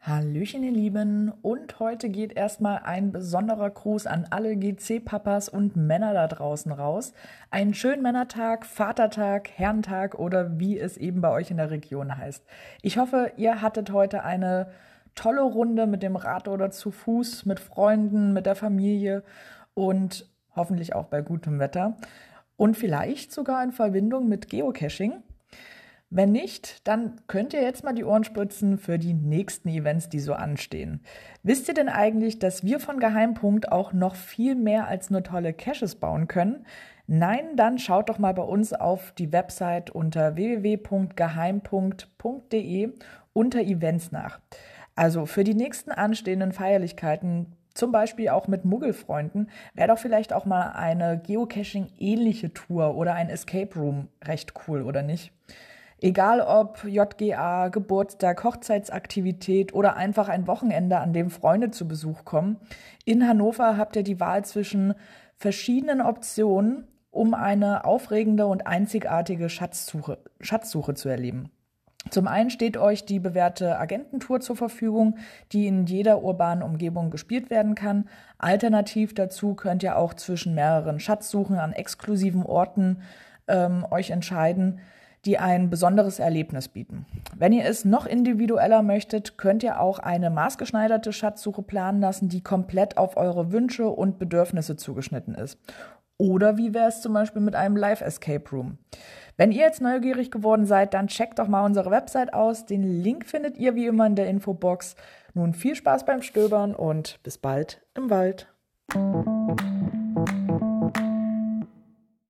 Hallöchen, ihr Lieben. Und heute geht erstmal ein besonderer Gruß an alle GC-Papas und Männer da draußen raus. Einen schönen Männertag, Vatertag, Herrentag oder wie es eben bei euch in der Region heißt. Ich hoffe, ihr hattet heute eine tolle Runde mit dem Rad oder zu Fuß, mit Freunden, mit der Familie und hoffentlich auch bei gutem Wetter. Und vielleicht sogar in Verbindung mit Geocaching. Wenn nicht, dann könnt ihr jetzt mal die Ohren spritzen für die nächsten Events, die so anstehen. Wisst ihr denn eigentlich, dass wir von Geheimpunkt auch noch viel mehr als nur tolle Caches bauen können? Nein, dann schaut doch mal bei uns auf die Website unter www.geheimpunkt.de unter Events nach. Also für die nächsten anstehenden Feierlichkeiten zum Beispiel auch mit Muggelfreunden, wäre doch vielleicht auch mal eine Geocaching-ähnliche Tour oder ein Escape Room recht cool, oder nicht? Egal ob JGA, Geburtstag, Hochzeitsaktivität oder einfach ein Wochenende, an dem Freunde zu Besuch kommen, in Hannover habt ihr die Wahl zwischen verschiedenen Optionen, um eine aufregende und einzigartige Schatzsuche, Schatzsuche zu erleben. Zum einen steht euch die bewährte Agententour zur Verfügung, die in jeder urbanen Umgebung gespielt werden kann. Alternativ dazu könnt ihr auch zwischen mehreren Schatzsuchen an exklusiven Orten ähm, euch entscheiden die ein besonderes Erlebnis bieten. Wenn ihr es noch individueller möchtet, könnt ihr auch eine maßgeschneiderte Schatzsuche planen lassen, die komplett auf eure Wünsche und Bedürfnisse zugeschnitten ist. Oder wie wäre es zum Beispiel mit einem Live-Escape Room? Wenn ihr jetzt neugierig geworden seid, dann checkt doch mal unsere Website aus. Den Link findet ihr wie immer in der Infobox. Nun viel Spaß beim Stöbern und bis bald im Wald.